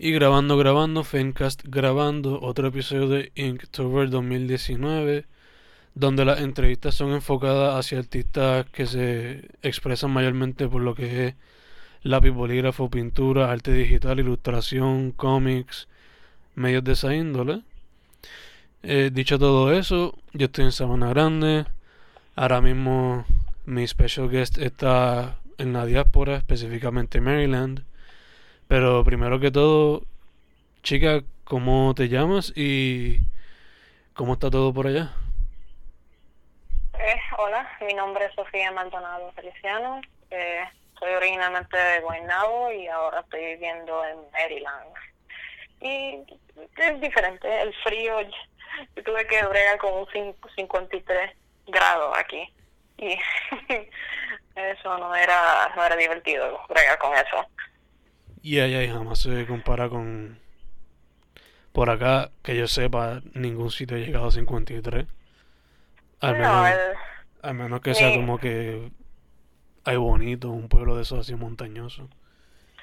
Y grabando, grabando, Fencast grabando otro episodio de Inktober 2019, donde las entrevistas son enfocadas hacia artistas que se expresan mayormente por lo que es lápiz, bolígrafo, pintura, arte digital, ilustración, cómics, medios de esa índole. Eh, dicho todo eso, yo estoy en Sabana Grande. Ahora mismo mi special guest está en la diáspora, específicamente Maryland. Pero primero que todo, chica, ¿cómo te llamas y cómo está todo por allá? Eh, hola, mi nombre es Sofía Maldonado Feliciano. Eh, soy originalmente de Guaynabo y ahora estoy viviendo en Maryland. Y es diferente, el frío, yo tuve que bregar con un 53 grados aquí. Y eso no era, no era divertido, bregar con eso. Y ahí jamás se compara con... Por acá, que yo sepa, ningún sitio ha llegado a 53. Al menos, al menos que sea como que hay bonito, un pueblo de esos así montañoso.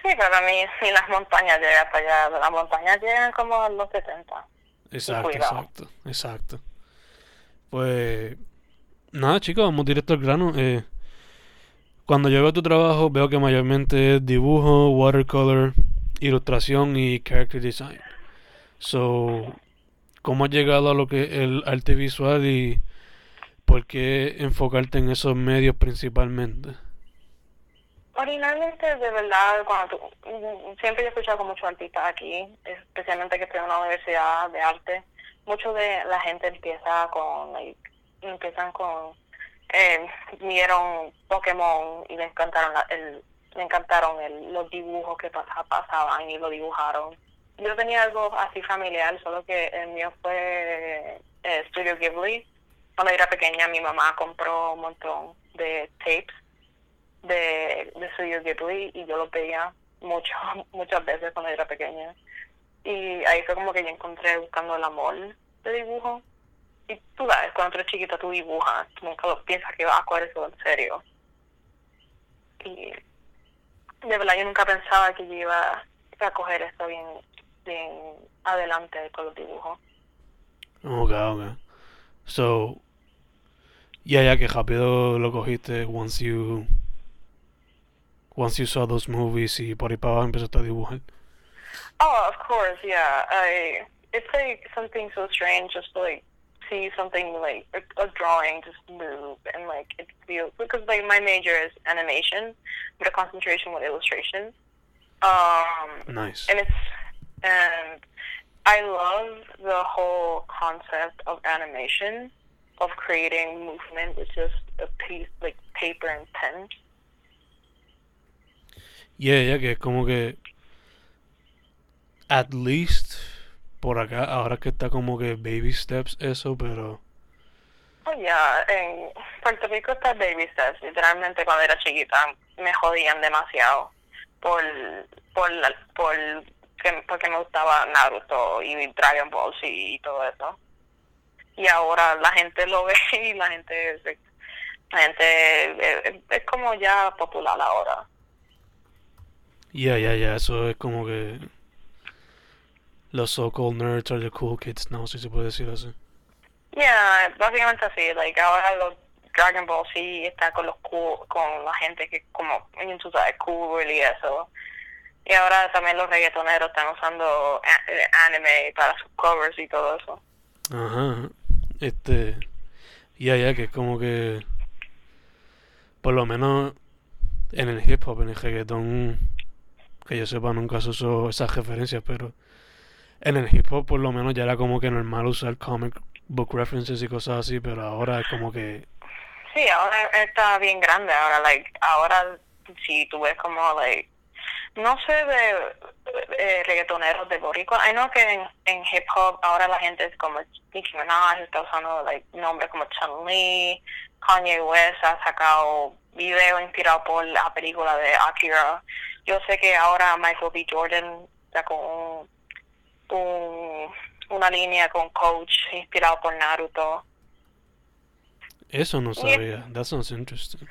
Sí, pero a mí si las montañas llegan para allá, las montañas llegan como a los 70. Exacto, exacto, exacto. Pues nada chicos, vamos directo al grano. Eh, cuando llego a tu trabajo veo que mayormente es dibujo, watercolor, ilustración y character design. So, ¿cómo has llegado a lo que es el arte visual y por qué enfocarte en esos medios principalmente? Originalmente, de verdad, cuando siempre he escuchado con muchos artistas aquí, especialmente que estoy en una universidad de arte, mucho de la gente empieza con, empiezan con eh, vieron Pokémon y le encantaron el, le encantaron el, los dibujos que pasaban y lo dibujaron. Yo tenía algo así familiar, solo que el mío fue eh, Studio Ghibli. Cuando era pequeña mi mamá compró un montón de tapes de, de Studio Ghibli y yo lo pedía mucho, muchas veces cuando era pequeña. Y ahí fue como que yo encontré buscando el amor de dibujo y tú sabes, cuando tú eres chiquita tú dibujas, tú nunca lo piensas que vas a coger eso en serio. Y de verdad yo nunca pensaba que yo iba a coger esto bien, bien adelante con los dibujos. Ok, ok. So, ya ya que rápido lo cogiste once you once you saw those movies y por ahí para abajo empezaste a dibujar. Oh, of course, yeah. I it's like something so strange, just like see something like a, a drawing just move and like it feels because like my major is animation, but a concentration with illustration. Um, nice. And it's and I love the whole concept of animation, of creating movement with just a piece like paper and pen. Yeah, yeah, que como que at least por acá, ahora que está como que baby steps eso, pero... Oh, ya, en Puerto Rico está baby steps. Literalmente cuando era chiquita me jodían demasiado por, por, por porque me gustaba Naruto y Dragon Ball y todo eso. Y ahora la gente lo ve y la gente, la gente es, como ya popular ahora. Ya, ya, ya, eso es como que los so-called nerds are the cool kids no si se puede decir así. Yeah, básicamente así, like ahora los Dragon Ball Z está con los cool, con la gente que como, tú sabes, cool y eso. Y ahora también los reggaetoneros están usando anime para sus covers y todo eso. Ajá, este, ya, ya, que es como que, por lo menos en el hip hop, en el reggaeton, que yo sepa, nunca se usó esas referencias, pero en el hip hop por lo menos ya era como que normal usar comic book references y cosas así, pero ahora es como que... Sí, ahora está bien grande, ahora, like, ahora si tú ves como, like, no sé de eh, reggaetoneros de boricua. I know que en, en hip hop ahora la gente es como Nicki Minaj está usando like, nombres como Chun Li, Kanye West ha sacado video inspirado por la película de Akira. Yo sé que ahora Michael B. Jordan con un, un- una línea con Coach inspirado por Naruto. Eso no Yeah. sabía. That sounds interesting.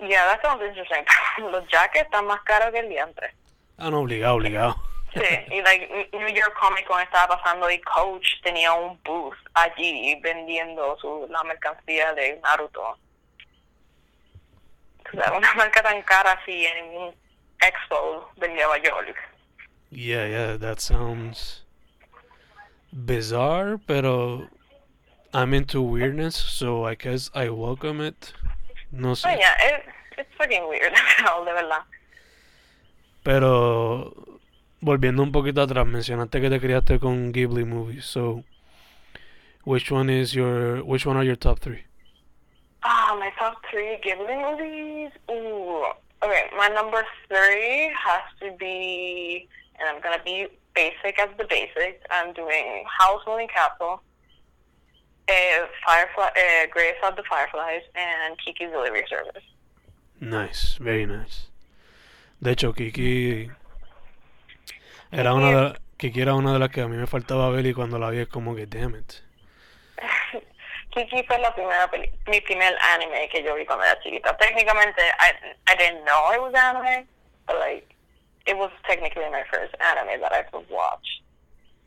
Yeah, that sounds interesting. Los jackets están más caros que el diantre. Ah, no, obligado, obligado. Sí, y like, New York Comic Con estaba pasando y Coach tenía un booth allí vendiendo su, la mercancía de Naruto. O sea, una marca tan cara así en un expo de Nueva York. Yeah, yeah, that sounds bizarre, pero I'm into weirdness, so I guess I welcome it. No Oh, sé. yeah, it, it's fucking weird, de verdad. Pero volviendo un poquito atrás, mencionaste que te criaste con Ghibli movies. So, which one is your which one are your top three? Ah, my top three Ghibli movies. Ooh. Okay, my number three has to be, and I'm gonna be basic as the basics. I'm doing House Moving Castle, uh, Firefly, uh, Grace of the Fireflies, and Kiki's Delivery Service. Nice, very nice. De hecho, Kiki era una de Kiki era una de las que a mí me faltaba ver y cuando la vi es como que damn it. Kiki fue la primera peli mi primer anime que yo vi cuando era chiquita. Técnicamente, I, I didn't know it was anime, but like, it was technically my first anime that I've watched.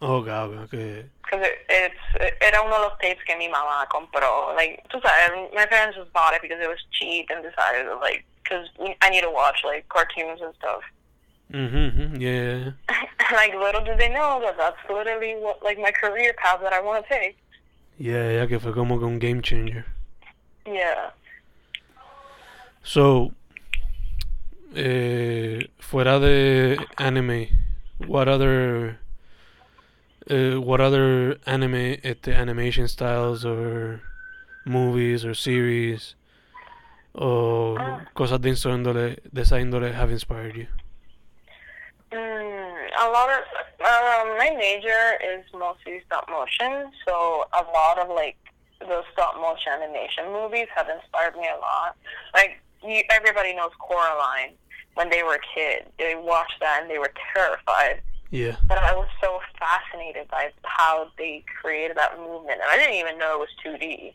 Oh, god, okay. Because it, it's, era uno de los tapes que mi mamá compró. Like, tú sabes, my parents just bought it because it was cheap and decided, to, like, because I need to watch, like, cartoons and stuff. Mhm, mhm, yeah. like, little did they know that that's literally what, like, my career path that I want to take. Yeah, yeah, que fue como un game changer. Yeah. So, eh, fuera de anime, what other, uh, what other anime, este, animation styles or movies or series o cosas de, índole, de esa índole have inspired you? Mm, a lot of um, my major is mostly stop motion, so a lot of like the stop motion animation movies have inspired me a lot. Like you, everybody knows Coraline. When they were a kid, they watched that and they were terrified. Yeah. But I was so fascinated by how they created that movement, and I didn't even know it was 2D.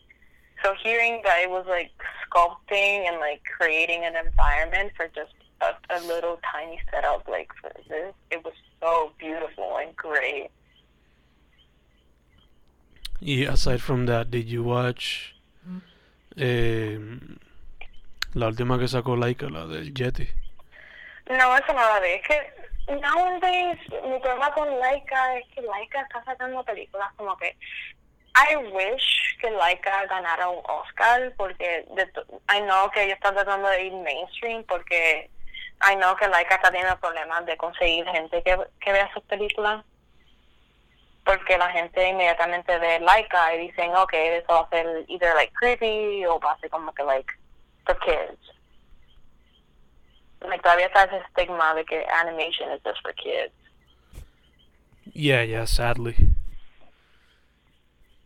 So hearing that it was like sculpting and like creating an environment for just a, a little tiny setup like for this, it was so beautiful and great. Yeah, aside from that, did you watch eh, la última que sacó Laika, la del Yeti? No, eso no la vi. Es que nowadays mi problema con Laika es que Laika está sacando películas como que I wish que Laika ganara un Oscar porque de I know que ellos están tratando de ir mainstream porque I know que Laika está teniendo problemas de conseguir gente que, que vea sus películas porque la gente inmediatamente ve Laika y dicen ok, eso va a ser either like creepy o va a ser como que like for kids like todavía está ese estigma de que animation is just for kids. Yeah, yeah, sadly.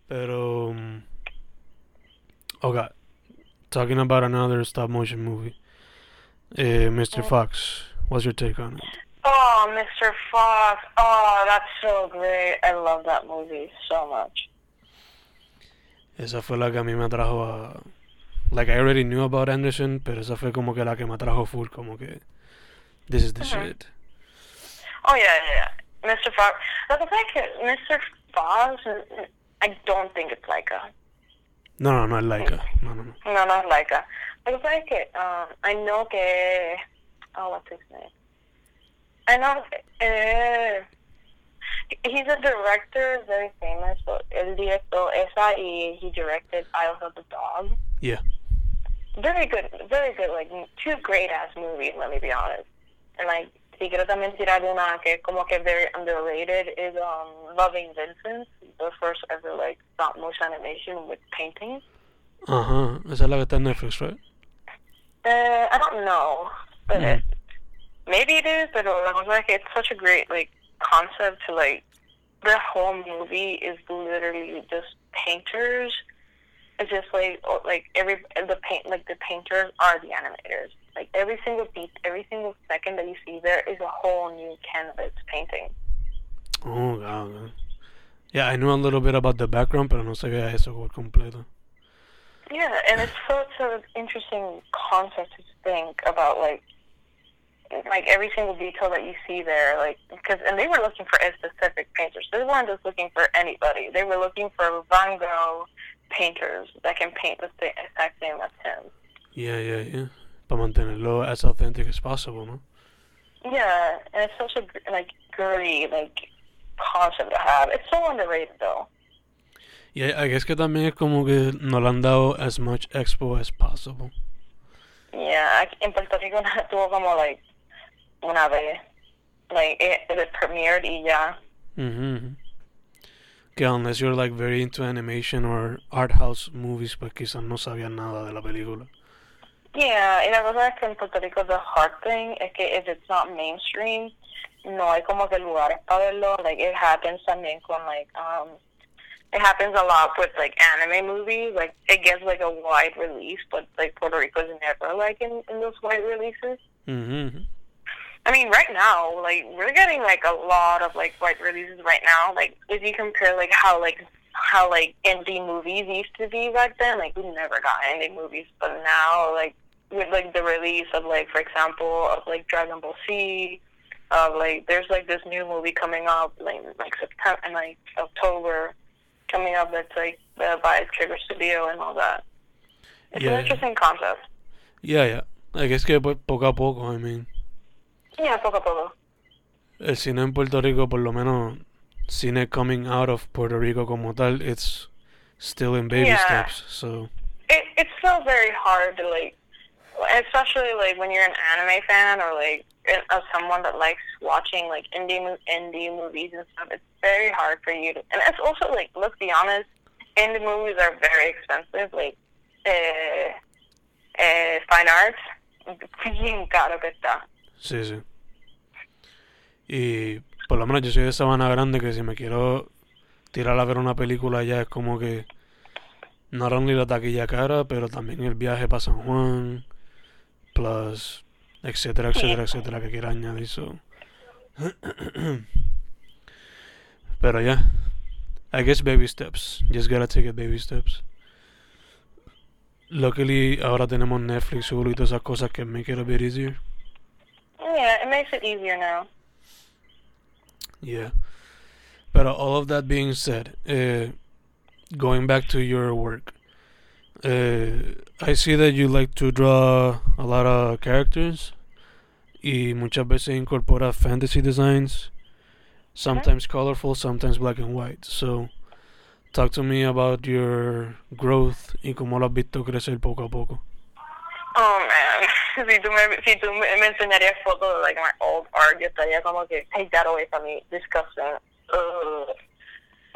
Pero, um, okay, talking about another stop motion movie, eh, Mr. Fox. What's your take on it? Oh, Mr. Fox. Oh, that's so great. I love that movie so much. Esa fue la que a mí me atrajo a... Like, I already knew about Anderson, pero esa fue como que la que me atrajo full, como que... This is the Uh-huh. shit. Oh yeah, yeah, yeah. Mr. Fox. Look, it's like Mr. Fox. I don't think it's like a No, no, no es Laika. No, no, no. no, not like a. It's like um, I know que oh, what's his name? I know. Uh, he's a director, very famous. But el director esa y he directed Isles of the Dog. Yeah. Very good, very good, like two great ass movies. Let me be honest. And like, si quiero también tirar una que como que very underrated is um Loving Vincent, the first ever like stop motion animation with painting. Ajá. Esa es la que está en Netflix, right? Uh, I don't know, but Mm. it, maybe it is, but la cosa es que it's such a great like concept to like the whole movie is literally just painters. It's just like oh, like every the paint like the painters are the animators. Like every single beat, every single second that you see there is a whole new canvas painting. Oh, God. Yeah, I knew a little bit about the background, but I don't no sabía eso por completo. Yeah, and it's such an interesting concept to think about, like, like every single detail that you see there, like because and they were looking for a specific painters. They weren't just looking for anybody. They were looking for Van Gogh painters that can paint with the same, exact same as him. Yeah, yeah, yeah. Para mantenerlo as authentic as possible, ¿no? Yeah, and it's such a like great like concept to have. It's so underrated though. Yeah, I guess que también es como que no le han dado as much expo as possible. Yeah, en Puerto Rico tuvo como like una vez, like it, it premiered y ya. Mm-hmm. Que unless you're like very into animation or art house movies, pues quizás no sabían nada de la película. Yeah, y la cosa es que en Puerto Rico the hard thing es que if it's not mainstream, no hay como que lugares para verlo. Like it happens también con like um it happens a lot with like anime movies. Like it gets like a wide release, but like Puerto Rico is never like in, in those wide releases. Mm-hmm. I mean, right now, like we're getting like a lot of like wide releases right now. Like if you compare like how like how like indie movies used to be back then, like we never got indie movies, but now like with like the release of like for example of like Dragon Ball Z, of like there's like this new movie coming up like like September and like October coming up that's like uh, by Trigger Studio and all that. It's Yeah. an interesting concept. Yeah, yeah. I guess que po- poco a poco, I mean. Yeah, poco a poco. El cine en Puerto Rico, por lo menos, cine coming out of Puerto Rico como tal, it's still in baby Yeah. steps. So, it it's still very hard to like, especially like when you're an anime fan or like as someone that likes watching like indie indie movies and stuff. It's very hard for you to, and it's also like let's be honest, indie movies are very expensive. Like, eh, eh, fine arts, bien caro que está. sí, sí. Y por lo menos yo soy de Sabana Grande que si me quiero tirar a ver una película allá es como que not only la taquilla cara, pero también el viaje para San Juan, plus, etcétera, etcétera, etcétera, que quiera añadir. So. pero ya, I guess baby steps. Just gotta take it baby steps. Luckily, ahora tenemos Netflix, Hulu y todas esas cosas que make it a bit easier. Yeah, it makes it easier now. Yeah. But all of that being said, uh, going back to your work, uh, I see that you like to draw a lot of characters y muchas veces incorpora fantasy designs, sometimes colorful, sometimes black and white. So, talk to me about your growth y cómo lo has visto crecer poco a poco. Oh man, si tú me, si tú me, me enseñarías fotos de like my old art, yo estaría como que take that away from me, disgusting. Ugh.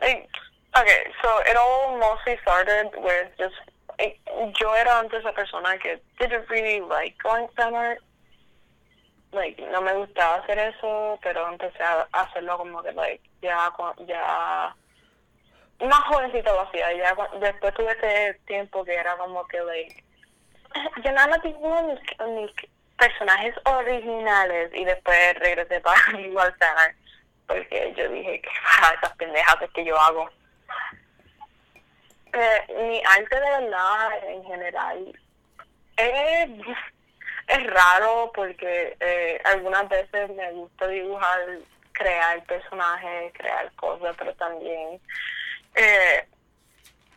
Like, okay, so it all mostly started with just like, yo era antes la persona que didn't really like fan art. Like, no me gustaba hacer eso, pero empecé a hacerlo como que like ya ya más jovencita lo hacía, ya después tuve ese tiempo que era como que like yo nada más dibujo mis, personajes originales y después regresé para igual Center porque yo dije que para esas pendejas es que yo hago. Eh, mi arte de verdad en general es, es raro porque eh, algunas veces me gusta dibujar, crear personajes, crear cosas, pero también eh,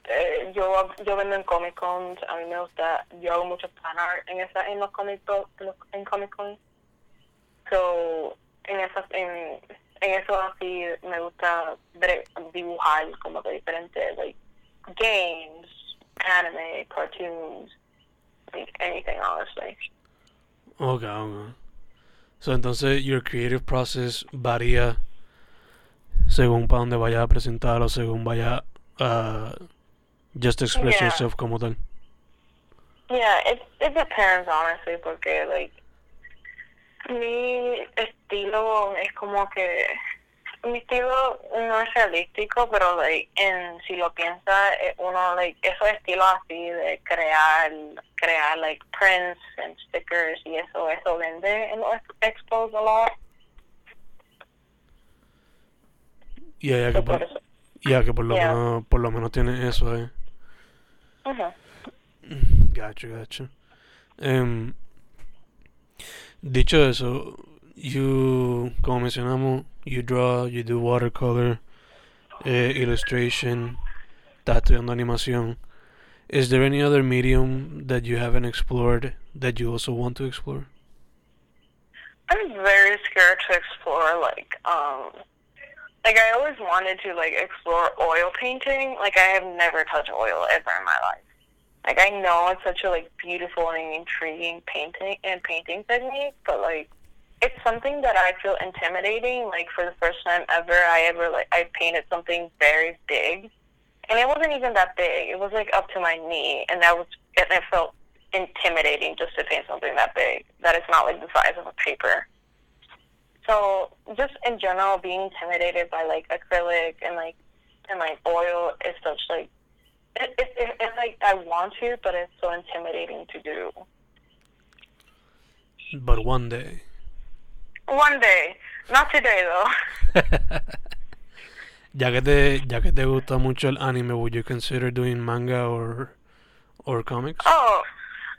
eh, yo yo vendo en Comic Con, a mí me gusta, yo hago mucho fan art en esa en los Comic en, Comic Con. So, en esas en, en eso así me gusta dibujar como que diferentes like games, anime, cartoons, like anything honestly. Okay, okay. So, entonces, your creative process varía según para dónde vaya a presentar o según vaya a just express Yeah. yourself como tal. Yeah, it it depends honestly porque like Mi estilo es como que mi estilo no es realístico, pero like, en si lo piensa eh, uno like esos estilos así de crear crear like prints and stickers y eso eso vende en los expos a lot. Ya, ya que So, por, ya que por lo Yeah. menos por lo menos tiene eso ahí. Ujú. Gacho, gacho. Em, dicho eso, you, como mencionamos, you draw, you do watercolor, eh, illustration, estás estudiando animación. Is there any other medium that you haven't explored that you also want to explore? I'm very scared to explore like um like I always wanted to like explore oil painting. Like I have never touched oil ever in my life. Like I know it's such a like beautiful and intriguing painting and painting technique, but like it's something that I feel intimidating. Like for the first time ever I ever like I painted something very big. And it wasn't even that big. It was like up to my knee and that was and it felt intimidating just to paint something that big. That is not like the size of a paper. So just in general, being intimidated by like acrylic and like and like oil is such like it, it, it, it's like I want to, but it's so intimidating to do. But one day. One day, not today though. ya que te, ya que te gusta mucho el anime, would you consider doing manga or or comics? Oh,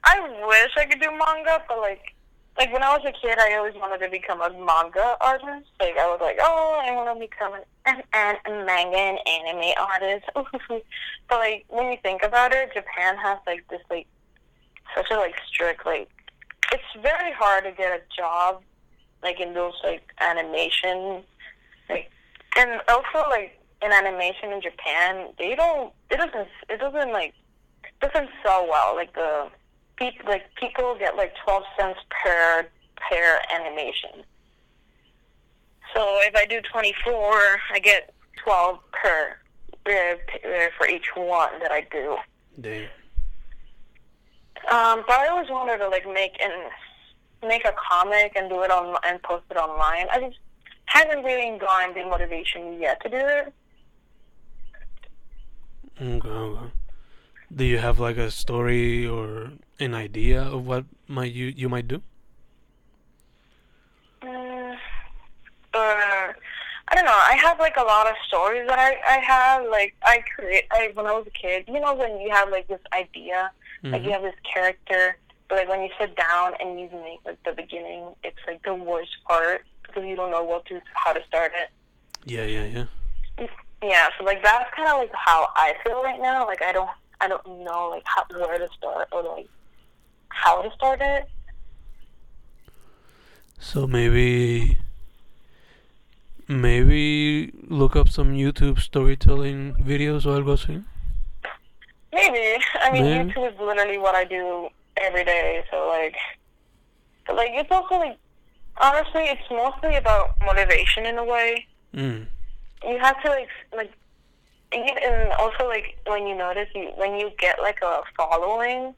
I wish I could do manga, but like, like when I was a kid, I always wanted to become a manga artist. Like I was like, oh, I want to become an, an, an manga and anime artist. but like when you think about it, Japan has like this like such a like strict like it's very hard to get a job like in those like animation like and also like in animation in Japan they don't it doesn't it doesn't like doesn't sell well like the people like people get like 12 cents per per animation so if I do 24 I get 12 per uh, uh, for each one that I do Damn. um, but I always wanted to like make and make a comic and do it on and post it online. I just haven't really gotten the motivation yet to do it. Okay, okay. Do you have like a story or an idea of what might you you might do? Mm, uh, I don't know. I have like a lot of stories that I I have. Like I create. I when I was a kid, you know, when you have like this idea, like you Mhm. have this character, but like when you sit down and you make like the beginning, it's like the worst part because you don't know what to how to start it. Yeah, yeah, yeah. Yeah, so like that's kind of like how I feel right now. Like I don't, I don't know like how where to start or like how to start it. So maybe maybe look up some YouTube storytelling videos or algo así. Maybe I mean. YouTube is literally what I do every day. So like, but like it's also like honestly, it's mostly about motivation in a way. Mm. You have to like like. And and also, like when you notice, you when you get like a following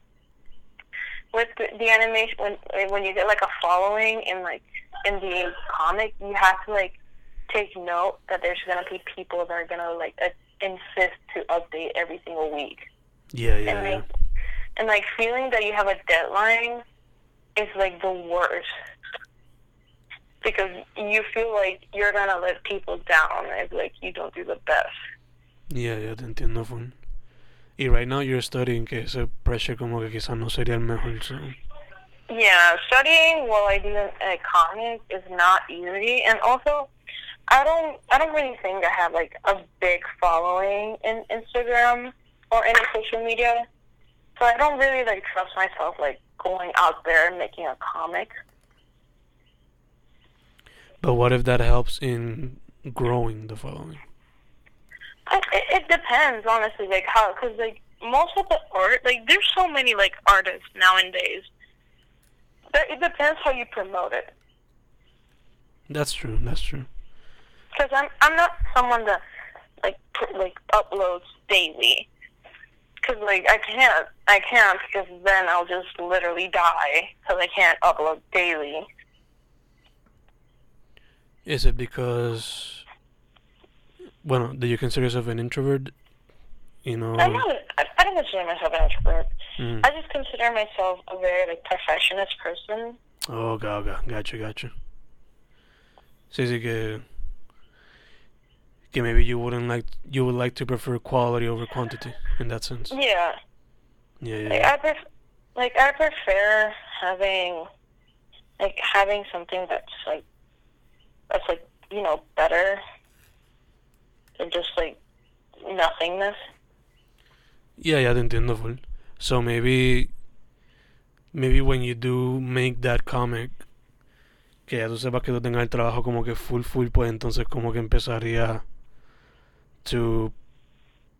with the, animation, when when you get like a following in like in the comic, you have to like take note that there's gonna be people that are gonna like uh, insist to update every single week, Yeah, and yeah, yeah. like and like feeling that you have a deadline is like the worst because you feel like you're gonna let people down if like you don't do the best. Yeah, yeah, te entiendo, full. Y right now you're studying que ese pressure como que quizás no sería el mejor. So. Yeah, studying while I do a comic is not easy, and also, I don't, I don't really think I have like a big following in Instagram or any social media, so I don't really like trust myself like going out there and making a comic. But what if that helps in growing the following? It, it depends, honestly, like how, because like most of the art, like there's so many like artists nowadays. But it depends how you promote it. That's true. That's true. because I'm I'm not someone that like put, like uploads daily. Because like I can't I can't because then I'll just literally die because I can't upload daily. Is it because, bueno, do you consider yourself an introvert? You know. I'm not. I, I don't consider myself an introvert. Mm. I just consider myself a very like perfectionist person. Oh, okay, okay. Gotcha, gotcha. Sí, sí que. Que maybe you wouldn't like you would like to prefer quality over quantity in that sense. Yeah. Yeah, yeah. Like. I pref- like I prefer having like having something that's like that's like you know better than just like nothingness. Yeah, yeah, te entiendo full. So maybe, maybe when you do make that comic, que ya tú sepas que tú tengas el trabajo como que full, full, pues entonces como que empezaría to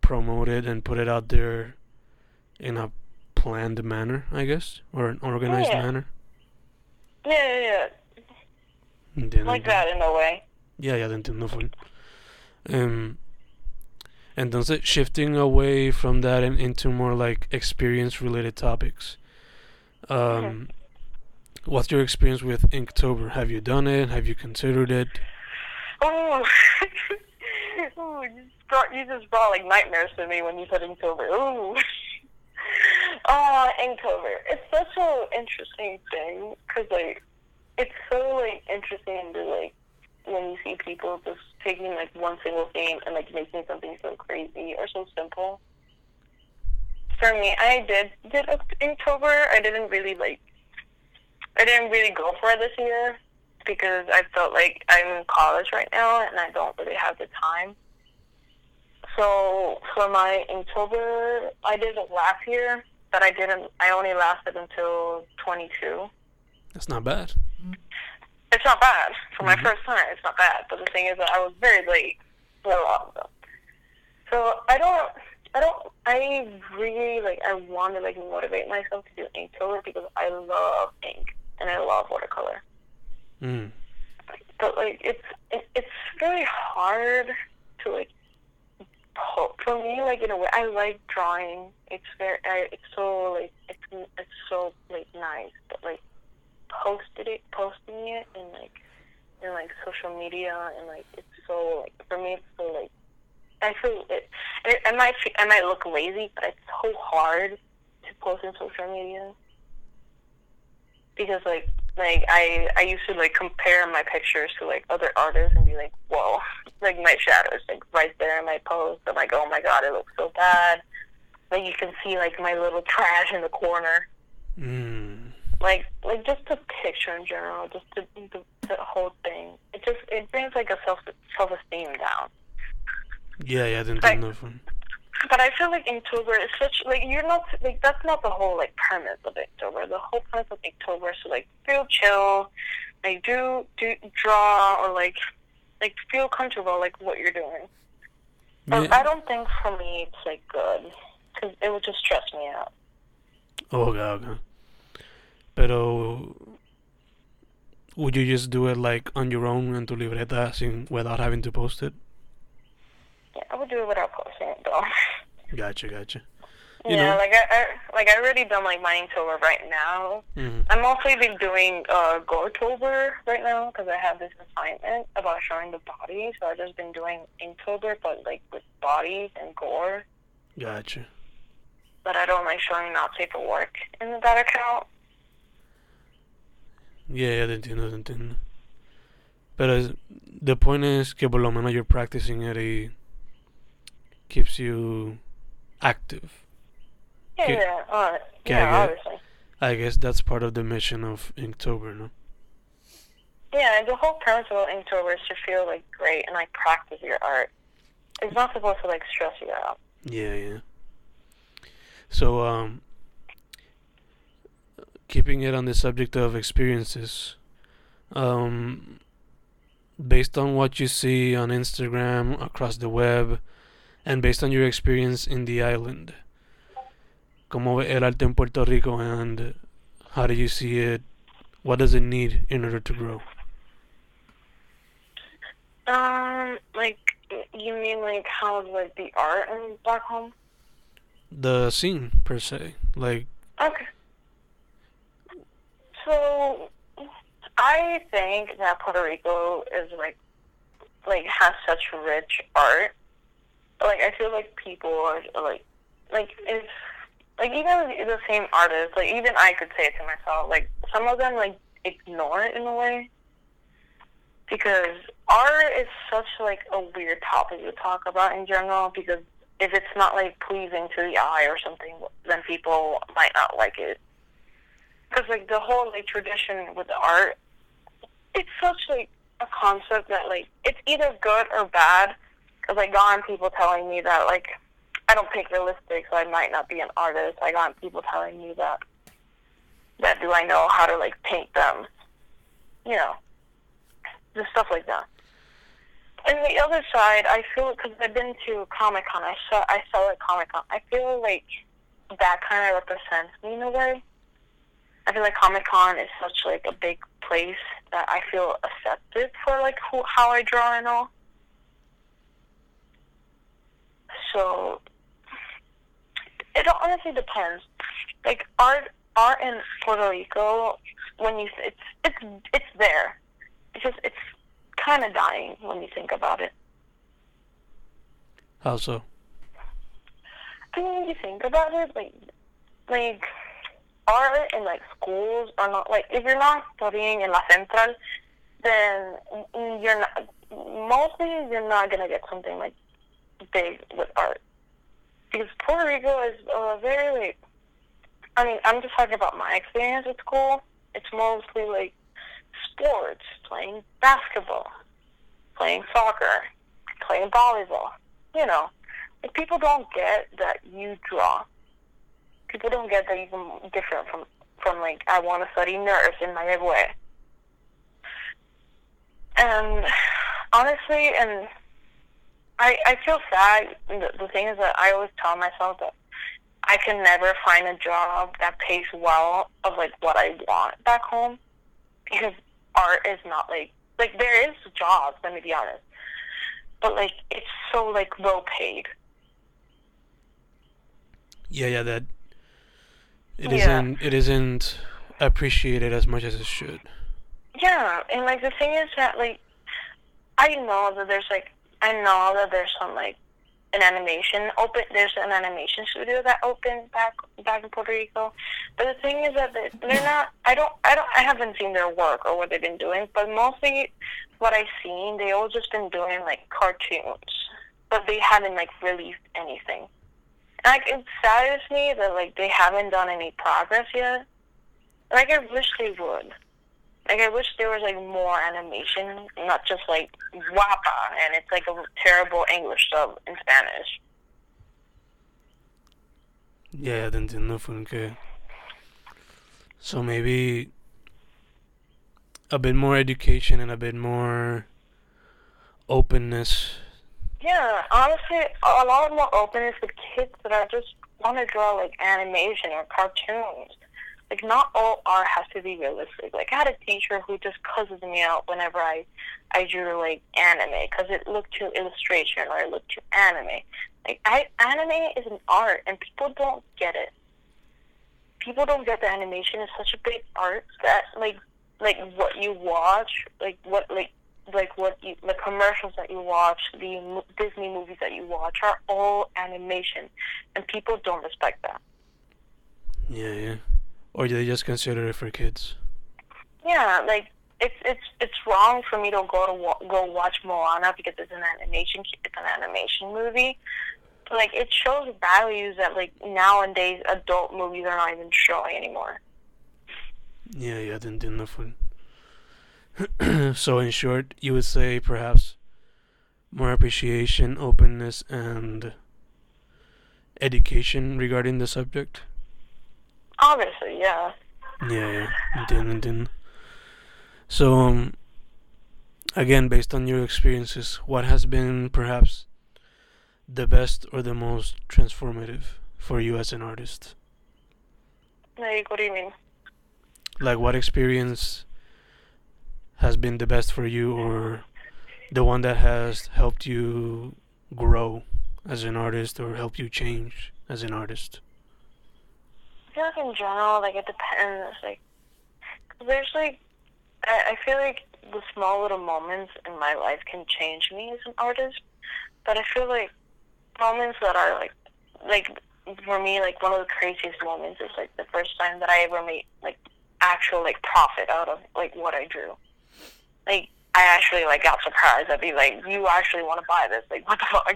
promote it and put it out there in a planned manner, I guess, or an organized Yeah. manner. Yeah, yeah, yeah. Entiendo, like that in a way. Ya, ya te entiendo full. Em, entonces, shifting away from that and into more like experience related topics. Um, What's your experience with Inktober? Have you done it? Have you considered it? Oh, Ooh, you just brought you just brought like nightmares to me when you said Inktober. Ooh. Oh, Inktober. It's such an interesting thing because like it's so like interesting to like when you see people just taking like one single thing and like making something so crazy or so simple. For me, I did did Inktober. I didn't really like. I didn't really go for it this year because I felt like I'm in college right now and I don't really have the time. So for my Inktober, I did it last year, but I didn't. I only lasted until 22. That's not bad. It's not bad for my Mhm. first time. It's not bad, but the thing is that I was very late a little while ago. So I don't. I don't. I really like. I want to like motivate myself to do Inktober because I love ink and I love watercolor. Mm. but like it's it, it's very hard to like for me like in a way I like drawing it's very I, it's so like it's it's so like nice but like posted it posting it in like in like social media and like it's so like for me it's so like I feel it it, I might I might look lazy but it's so hard to post in social media because like like I I used to like compare my pictures to like other artists and be like, whoa, like my shadows like right there in my post. I'm like, oh my god, it looks so bad. Like you can see like my little trash in the corner. Mm. Like like just the picture in general, just the the, the whole thing. It just it brings like a self self esteem down. Yeah, yeah, te entiendo. full. But I feel like Inktober is such like you're not like that's not the whole like premise of Inktober. The whole premise of Inktober is to like feel chill, like do do draw or like like feel comfortable like what you're doing. But Yeah. I don't think for me it's like good because it would just stress me out. Oh, okay, okay. Pero would you just do it like on your own en tu libreta sin, without having to post it? Yeah, I would do it without posting it though. Gotcha, gotcha. You yeah, know. like I, I like I already done like my Inktober right now. Mhm. I'm also been doing uh, Goretober right now because I have this assignment about showing the body. So I've just been doing Inktober, but like with bodies and gore. Gotcha. But I don't like showing not safe for work in that account. Yeah, yeah, te entiendo, te entiendo. Pero es, the point is que por lo menos you're practicing it y keeps you active. Yeah, yeah, uh, Okay, yeah, I it. obviously. I guess that's part of the mission of Inktober, no? Yeah, the whole premise of Inktober is to feel like great and like practice your art. It's not supposed to like stress you out. Yeah, yeah. So, um, keeping it on the subject of experiences, um, based on what you see on Instagram, across the web, and based on your experience in the island, ¿cómo ve el arte en Puerto Rico and how do you see it? What does it need in order to grow? Um, like you mean like how's like the art in back home? The scene, per se. Like, Okay. So, I think that Puerto Rico is like like has such rich art. Like I feel like people are like like if like even the same artists, like even I could say it to myself, like some of them like ignore it in a way. Because art is such like a weird topic to talk about in general because if it's not like pleasing to the eye or something, then people might not like it. Because like the whole like tradition with art, it's such like a concept that like it's either good or bad. Because I got people telling me that like I don't paint realistic, so I might not be an artist. I got people telling me that that do I know how to like paint them, you know, just stuff like that. And the other side, I feel because I've been to Comic Con, I saw I saw at Comic Con. I feel like that kind of represents me in a way. I feel like Comic Con is such like a big place that I feel accepted for like who, how I draw and all. So it honestly depends. Like art, art in Puerto Rico, when you it's it's it's there. It's just it's kind of dying when you think about it. How so? I mean, when you think about it, like like art in like schools are not like if you're not studying in La Central, then you're not mostly you're not gonna get something like big with art because Puerto Rico is uh, very like. I mean, I'm just talking about my experience at school. It's mostly like sports, playing basketball, playing soccer, playing volleyball. You know, like people don't get that you draw. People don't get that you different from from like I want to study nurse in my way. And honestly, and I I feel sad. The, the thing is that I always tell myself that I can never find a job that pays well of like what I want back home because art is not like like there is jobs. Let me be honest, but like it's so like low paid. Yeah, yeah, that it yeah. not it isn't appreciated as much as it should. Yeah, and like the thing is that like I know that there's like I know that there's some like an animation open. There's an animation studio that opened back back in Puerto Rico, but the thing is that they're not. I don't. I don't. I haven't seen their work or what they've been doing, but mostly what I've seen, they all just been doing like cartoons, but they haven't like released anything. Like it saddens me that like they haven't done any progress yet. Like I wish they would. Like I wish there was like more animation, not just like guapa, and it's like a terrible English sub in Spanish. Yeah, te entiendo, que. So maybe a bit more education and a bit more openness. Yeah, honestly, a lot more openness with kids that are just want to draw like animation or cartoons like not all art has to be realistic. Like I had a teacher who just cusses me out whenever I I drew like anime because it looked too illustration or it looked too anime. Like I anime is an art and people don't get it. People don't get the animation is such a big art that like like what you watch, like what like like what you, the commercials that you watch, the Disney movies that you watch are all animation, and people don't respect that. Yeah, yeah or do they just consider it for kids? Yeah, like it's it's it's wrong for me to go to go watch Moana because it's an animation it's an animation movie. But, like it shows values that like nowadays adult movies are not even showing anymore. Yeah, yeah, Didn't do nothing. so in short, you would say perhaps more appreciation, openness, and education regarding the subject. Obviously, yeah. Yeah, yeah. Didn't, didn't. So, um, again, based on your experiences, what has been perhaps the best or the most transformative for you as an artist? Like, what do you mean? Like, what experience has been the best for you, or the one that has helped you grow as an artist, or help you change as an artist? I feel like in general, like it depends. Like, there's like, I, I feel like the small little moments in my life can change me as an artist, but I feel like moments that are like, like for me, like one of the craziest moments is like the first time that I ever made like actual like profit out of like what I drew. Like I actually like got surprised. I'd be like, "You actually want to buy this? Like, what the fuck?"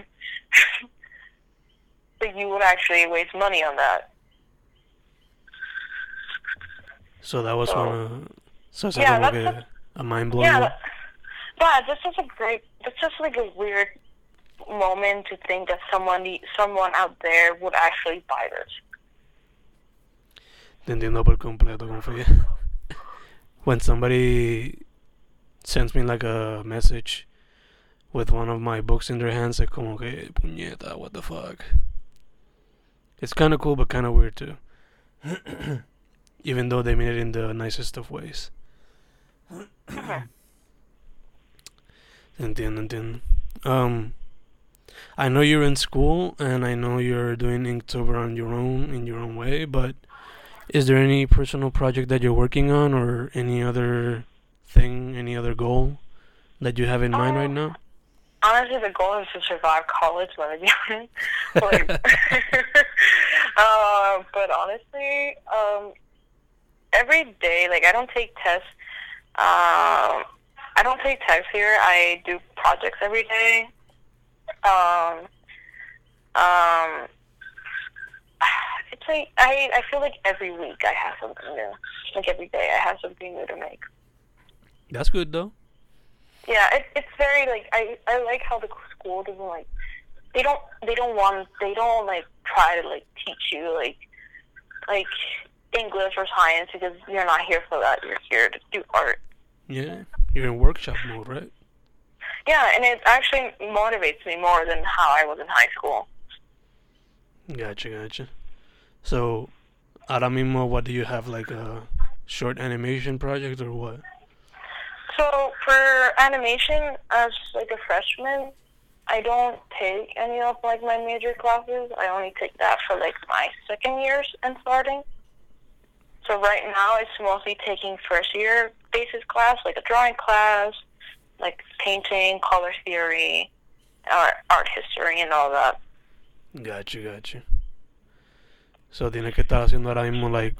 like you would actually waste money on that. So that was So- one of. So it's Yeah, like that's a, a mind blowing. Yeah, that- yeah. This is a great. It's just like a weird moment to think that someone, someone out there would actually buy this. Te entiendo por completo, confía. When somebody sends me like a message with one of my books in their hands, like, como que, puñeta, what the fuck. It's kind of cool, but kind of weird too. Even though they mean it in the nicest of ways. Entiendo, entiendo. Um, I know you're in school, and I know you're doing Inktober on your own, in your own way, but is there any personal project that you're working on, or any other thing, any other goal that you have in mind right now? Honestly, the goal is to survive college when I'm young. like, uh, but honestly, um, every day, like I don't take tests. Um, I don't take tests here. I do projects every day. Um, um, it's like I I feel like every week I have something new. Like every day I have something new to make. That's good though. Yeah, it, it's very like I I like how the school doesn't like they don't they don't want they don't like try to like teach you like like English or science because you're not here for that. You're here to do art. Yeah, you're in workshop mode, right? Yeah, and it actually motivates me more than how I was in high school. Gotcha, gotcha. So, ahora mismo, what do you have, like a short animation project or what? So for animation, as like a freshman, I don't take any of like my major classes. I only take that for like my second years and starting. So right now, it's mostly taking first year basis class, like a drawing class, like painting, color theory, art, art history, and all that. Gotcha, gotcha. So, tienes que estar haciendo ahora mismo, like,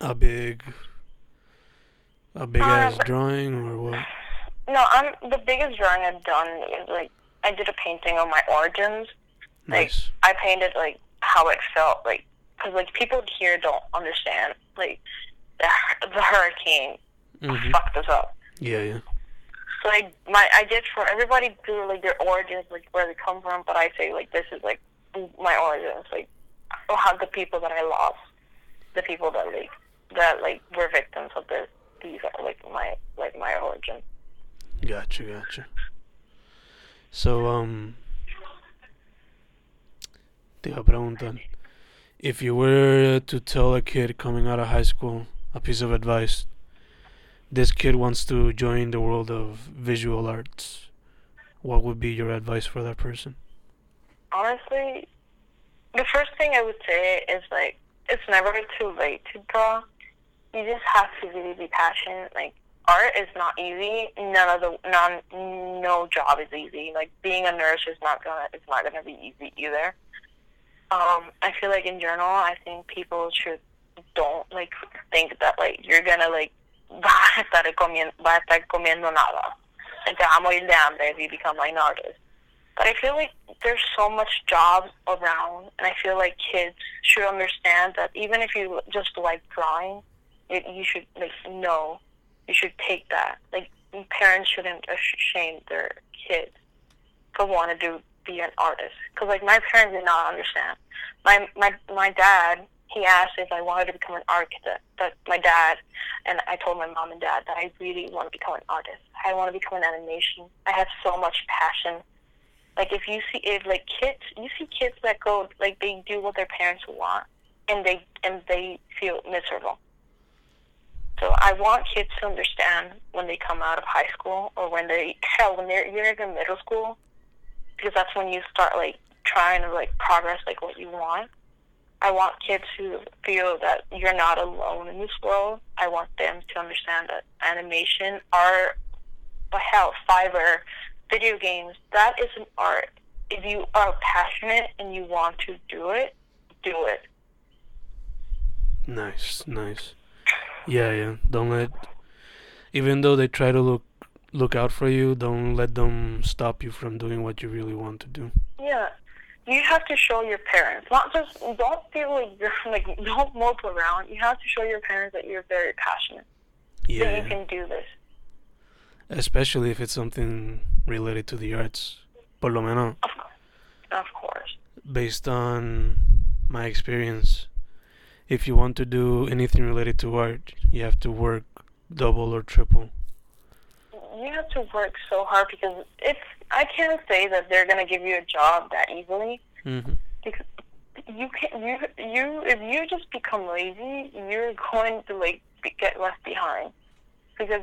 a big, a big ass Um, drawing or what? No, I'm the biggest drawing I've done is like I did a painting of my origins. like, Nice. I painted like how it felt, like because like people here don't understand like the the hurricane hmm fucked us up. Yeah, yeah. So I my I did for everybody do like their origins, like where they come from, but I say like this is like my origins, like how the people that I lost, the people that like that like were victims of this. These are like my like my origin. Gotcha, gotcha. So, um, te iba a preguntar, if you were to tell a kid coming out of high school a piece of advice, this kid wants to join the world of visual arts, what would be your advice for that person? honestly, the first thing I would say is like it's never too late to draw. You just have to really be passionate. Like art is not easy. None of the none no job is easy. Like being a nurse is not gonna it's not gonna be easy either. Um, I feel like in general, I think people should don't like think that like you're gonna like vas estar comiendo, vas estar comiendo nada. Like, a morir de hambre if you become like an artist. But I feel like there's so much jobs around, and I feel like kids should understand that even if you just like drawing, it, you should like know, you should take that. Like parents shouldn't shame their kids for wanting to be an artist. Because like my parents did not understand. My my my dad he asked if I wanted to become an architect. But my dad and I told my mom and dad that I really want to become an artist. I want to become an animation. I have so much passion like if you see if like kids you see kids that go like they do what their parents want and they and they feel miserable so i want kids to understand when they come out of high school or when they hell when they're you're in middle school because that's when you start like trying to like progress like what you want I want kids to feel that you're not alone in this world. I want them to understand that animation, art, hell, Fiverr, video games, that is an art. If you are passionate and you want to do it, do it. Nice, nice. Yeah, yeah. Don't let, even though they try to look look out for you, don't let them stop you from doing what you really want to do. Yeah, you have to show your parents, not just don't feel like you're like don't mope around. You have to show your parents that you're very passionate. Yeah. That you can do this. Especially if it's something related to the arts. Por lo menos. Of course. Of course. Based on my experience, if you want to do anything related to art, you have to work double or triple. You have to work so hard because it's. I can't say that they're gonna give you a job that easily. Mm-hmm. Because you can you you if you just become lazy, you're going to like be, get left behind. Because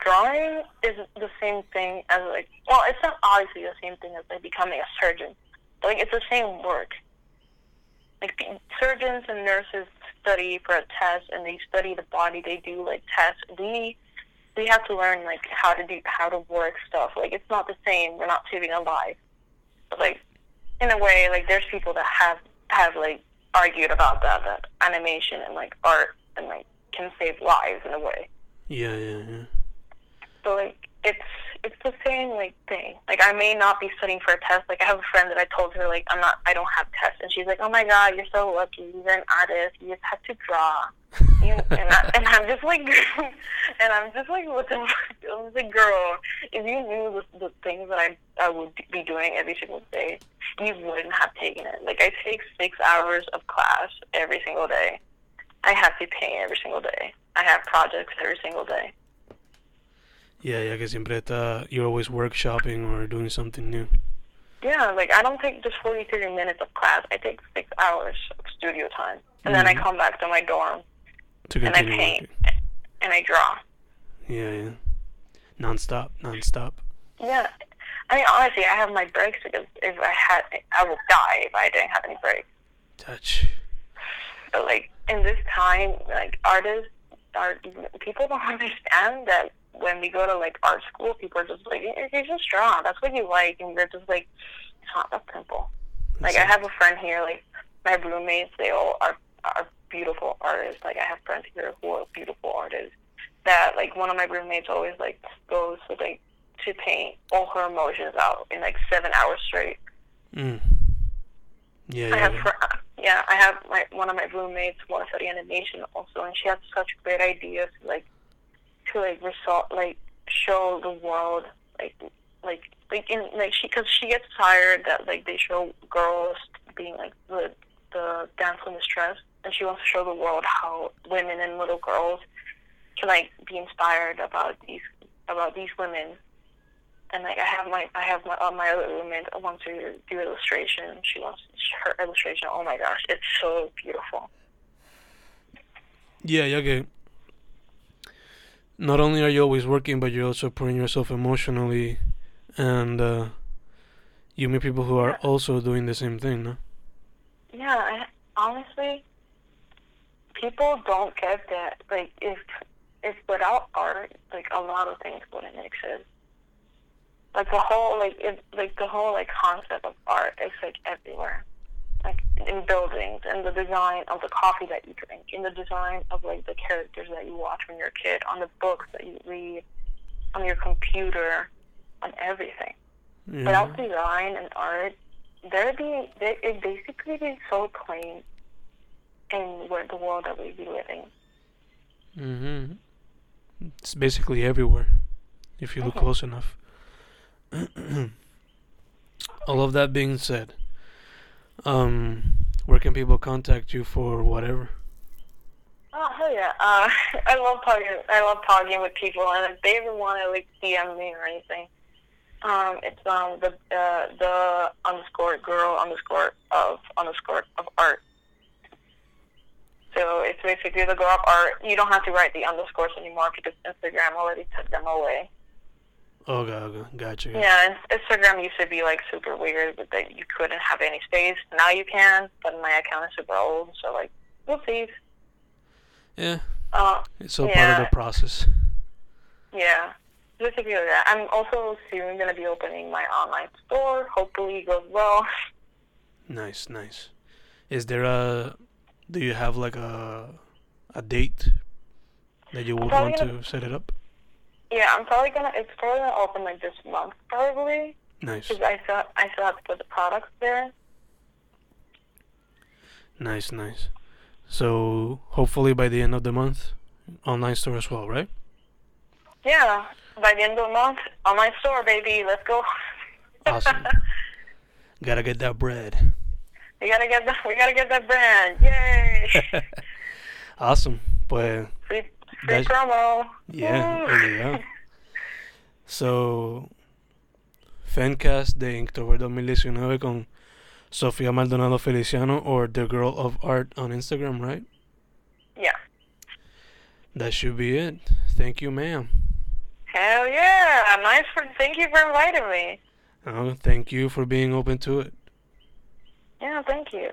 drawing is the same thing as like well, it's not obviously the same thing as like becoming a surgeon. But, like it's the same work like surgeons and nurses study for a test and they study the body they do like tests. We we have to learn like how to do how to work stuff. Like it's not the same. We're not saving a life but like in a way like there's people that have have like argued about that that animation and like art and like can save lives in a way. Yeah yeah yeah. So like it's it's the same like thing. Like I may not be studying for a test. Like I have a friend that I told her like I'm not I don't have tests, and she's like, oh my god, you're so lucky. You're an artist. You just have to draw. you, and, I, and I'm just like, and I'm just like, what the fuck? I was like, girl, if you knew the, the things that I I would be doing every single day, you wouldn't have taken it. Like I take six hours of class every single day. I have to pay every single day. I have projects every single day. Yeah, yeah, que siempre está, you're always workshopping or doing something new. Yeah, like I don't take just 40, 30 minutes of class. I take six hours of studio time. And mm-hmm. then I mm-hmm. come back to my dorm. To and I paint. Working. And I draw. Yeah, yeah. Non-stop, non-stop. Yeah. I mean, honestly, I have my breaks because if I had, I would die if I didn't have any breaks. Touch. But like in this time, like artists, art, people don't understand that when we go to like art school, people are just like, you're just draw. That's what you like, and you're just like, it's not that simple. Like I have a friend here, like my roommates, they all are are beautiful artists. Like I have friends here who are beautiful artists. That like one of my roommates always like goes to like to paint all her emotions out in like seven hours straight. Mm. Yeah, I have yeah. Fr- yeah, I have my one of my roommates wants to study animation also, and she has such great ideas like to like result like show the world like like like in like she because she gets tired that like they show girls being like the the dance in distress and she wants to show the world how women and little girls can like be inspired about these about these women and like I have my I have my uh, my other roommate wants to do illustration. She wants her illustration. Oh my gosh, it's so beautiful. Yeah, yeah, okay not only are you always working, but you're also putting yourself emotionally, and uh, you meet people who are also doing the same thing, no? Yeah, I, honestly, people don't get that. Like, if if without art, like a lot of things wouldn't exist. Like the whole, like, it, like the whole, like concept of art is like everywhere like in buildings, in the design of the coffee that you drink, in the design of like the characters that you watch when you're a kid, on the books that you read, on your computer, on everything. Yeah. Without design and art, there'd be there, it basically be so plain in where the world that we be living. Mhm. It's basically everywhere, if you look mm-hmm. close enough. All of that being said, um, where can people contact you for whatever? Oh hell yeah! Uh, I love talking. I love talking with people, and if they ever want to like DM me or anything, um, it's um the uh, the underscore girl underscore of underscore of art. So it's basically the girl of art. You don't have to write the underscores anymore because Instagram already took them away. Okay, okay, gotcha. Yeah, Instagram used to be like super weird, but that you couldn't have any space. Now you can, but my account is super old, so like, we'll see. Yeah, Uh, it's all part of the process. yeah, just to feel that. I'm also soon gonna be opening my online store. Hopefully, it goes well. Nice, nice. Is there a? Do you have like a a date that you would want gonna- to set it up? Yeah, I'm probably gonna. It's probably gonna open like this month, probably, Nice, because I still I still have to put the products there. nice, nice. So hopefully by the end of the month, online store as well, right? Yeah, by the end of the month, online store, baby. Let's go. Awesome. Gotta get that bread. we gotta get that. we gotta get that brand. Yay! awesome. Pues free That's- promo. Yeah, there you go. So, Fencast de Inktober 2019 con Sofía Maldonado Feliciano or The Girl of Art on Instagram, right? Yeah. That should be it. Thank you, ma'am. Hell yeah! Nice for. Thank you for inviting me. Oh, thank you for being open to it. Yeah, thank you.